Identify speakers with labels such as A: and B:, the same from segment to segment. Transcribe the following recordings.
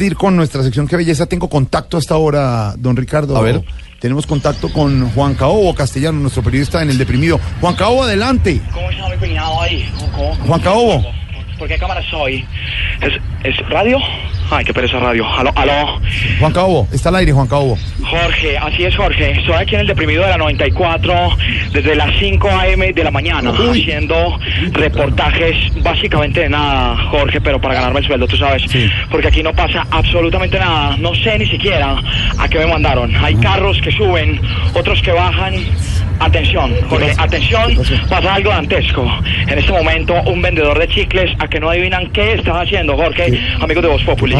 A: ir con nuestra sección Qué Belleza. Tengo contacto hasta ahora, don Ricardo.
B: A ver.
A: Tenemos contacto con Juan Caobo Castellano, nuestro periodista en El Deprimido. Juan Caobo, adelante.
C: ¿Cómo está mi cuñado ahí? ¿Cómo-
A: Juan Caobo.
C: ¿Por qué cámara soy? ¿Es, ¿Es radio? Ay, qué pereza radio. Aló, aló.
A: Juan Caobo, está al aire, Juan Caobo.
C: Jorge, así es, Jorge. Estoy aquí en el deprimido de la 94 desde las 5 a.m. de la mañana
A: Uy.
C: haciendo reportajes básicamente de nada, Jorge, pero para ganarme el sueldo, tú sabes.
A: Sí.
C: Porque aquí no pasa absolutamente nada. No sé ni siquiera a qué me mandaron. Hay carros que suben, otros que bajan. Atención, Jorge, atención, pasa algo dantesco. En este momento, un vendedor de chicles, a que no adivinan qué está haciendo, Jorge, amigos de Voz Populi.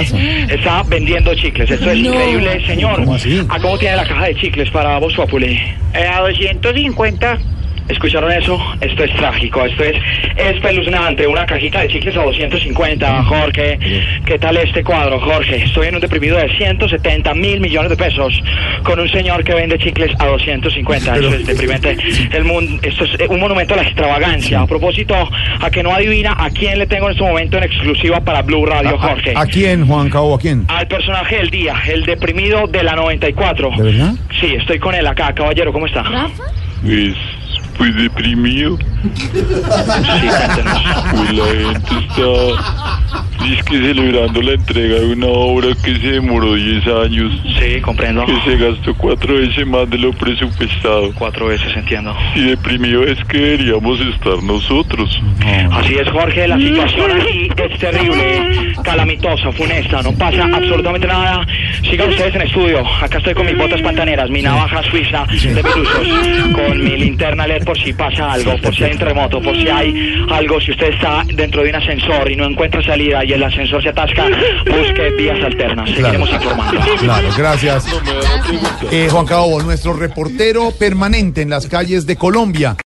C: Está vendiendo chicles. Esto es increíble, señor.
A: ¿Cómo así?
C: ¿A cómo tiene la caja de chicles para Voz Populi? Eh, a 250. ¿Escucharon eso? Esto es trágico, esto es espeluznante. Una cajita de chicles a 250, Jorge. ¿Qué tal este cuadro, Jorge? Estoy en un deprimido de 170 mil millones de pesos con un señor que vende chicles a 250. Eso es deprimente. El mundo, esto es eh, un monumento a la extravagancia. A propósito, a que no adivina a quién le tengo en este momento en exclusiva para Blue Radio,
A: ¿A,
C: Jorge.
A: a- a quién, Juan Caobo? ¿A quién?
C: Al personaje del día, el deprimido de la 94.
A: ¿De verdad?
C: Sí, estoy con él acá, caballero, ¿cómo está?
D: Pues, pues deprimido.
C: Sí, cuéntenos.
D: Pues la gente está disque celebrando la entrega de una obra que se demoró 10 años,
C: Sí, comprendo.
D: que se gastó cuatro veces más de lo presupuestado.
C: Cuatro veces, entiendo.
D: Y deprimido es que deberíamos estar nosotros.
C: Así es, Jorge, la situación aquí es terrible, calamitosa, funesta, no pasa absolutamente nada. Sigan ustedes en estudio. Acá estoy con mis botas pantaneras, mi navaja suiza de mil usos, con mi linterna LED por si pasa algo, por si hay un terremoto, por si hay algo, si usted está dentro de un ascensor y no encuentra salida y el ascensor se atasca, busque vías alternas. Seguiremos informando.
A: Claro, gracias. Eh, Juan Caobo, nuestro reportero permanente en las calles de Colombia.